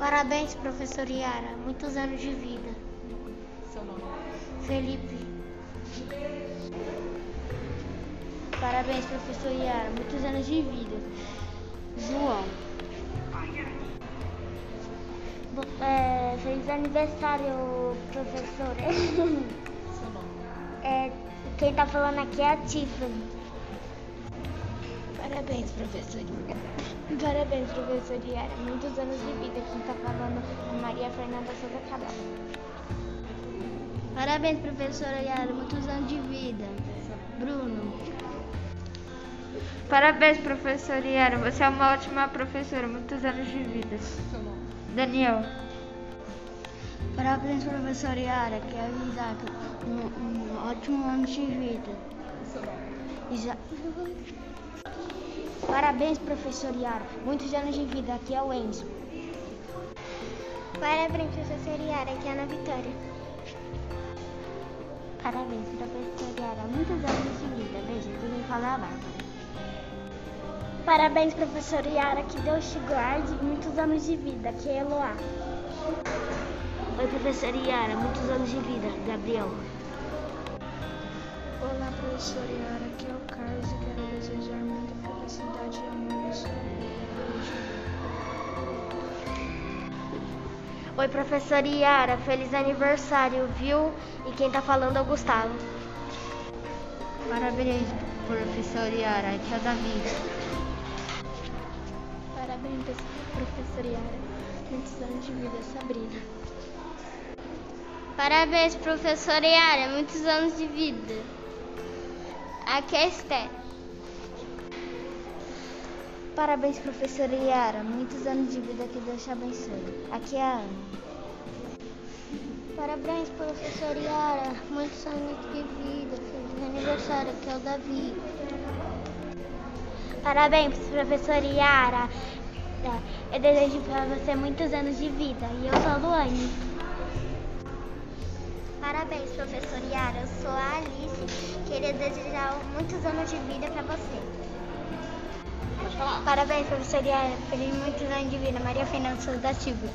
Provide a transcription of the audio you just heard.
Parabéns, professor Yara. Muitos anos de vida. Seu nome? Felipe. Parabéns, professor Yara. Muitos anos de vida. João. Bo- é, feliz aniversário, professora. Seu nome? É, quem tá falando aqui é a Tiffany. Parabéns, professor. Parabéns, professor Yara. Muitos anos de vida. Quem tá falando é Maria Fernanda Souza Cabral. Parabéns, professora Yara. Muitos anos de vida. Bruno. Parabéns, professora Yara. Você é uma ótima professora. Muitos anos de vida. Daniel. Parabéns, professor Yara, que é o Isaac. Um, um ótimo ano de vida. Isa... Parabéns, professor Yara. Muitos anos de vida. Aqui é o Enzo. Parabéns, professor Yara. Aqui é a Ana Vitória. Parabéns, professor Yara. Muitos anos de vida. Beijo. Aqui quem fala é a Bárbara. Parabéns, professor Yara. Que Deus te guarde. Muitos anos de vida. Aqui é a Eloá. Oi, professor Yara. Muitos anos de vida. Gabriel. Olá, professor Yara, aqui é o Carlos e. Beijo. Oi, professor Yara. Feliz aniversário, viu? E quem tá falando é o Gustavo. Parabéns, professora Yara. Aqui é o Davi. Parabéns, professor Yara. Muitos anos de vida, Sabrina. Parabéns, professor Yara. Muitos anos de vida. Aqui é a Esther. Parabéns, professora Yara. Muitos anos de vida. Que Deus te abençoe. Aqui é a Ana. Parabéns, professor Yara. Muitos anos de vida. Feliz aniversário. Aqui é o Davi. Parabéns, professor Yara. Eu desejo para você muitos anos de vida. E eu sou a Luane. Parabéns, professor Yara. Eu sou a Alice. Queria desejar muitos anos de vida para você. Parabéns, professor Yara. Feliz muitos anos de vida. Maria Fernanda da Silva.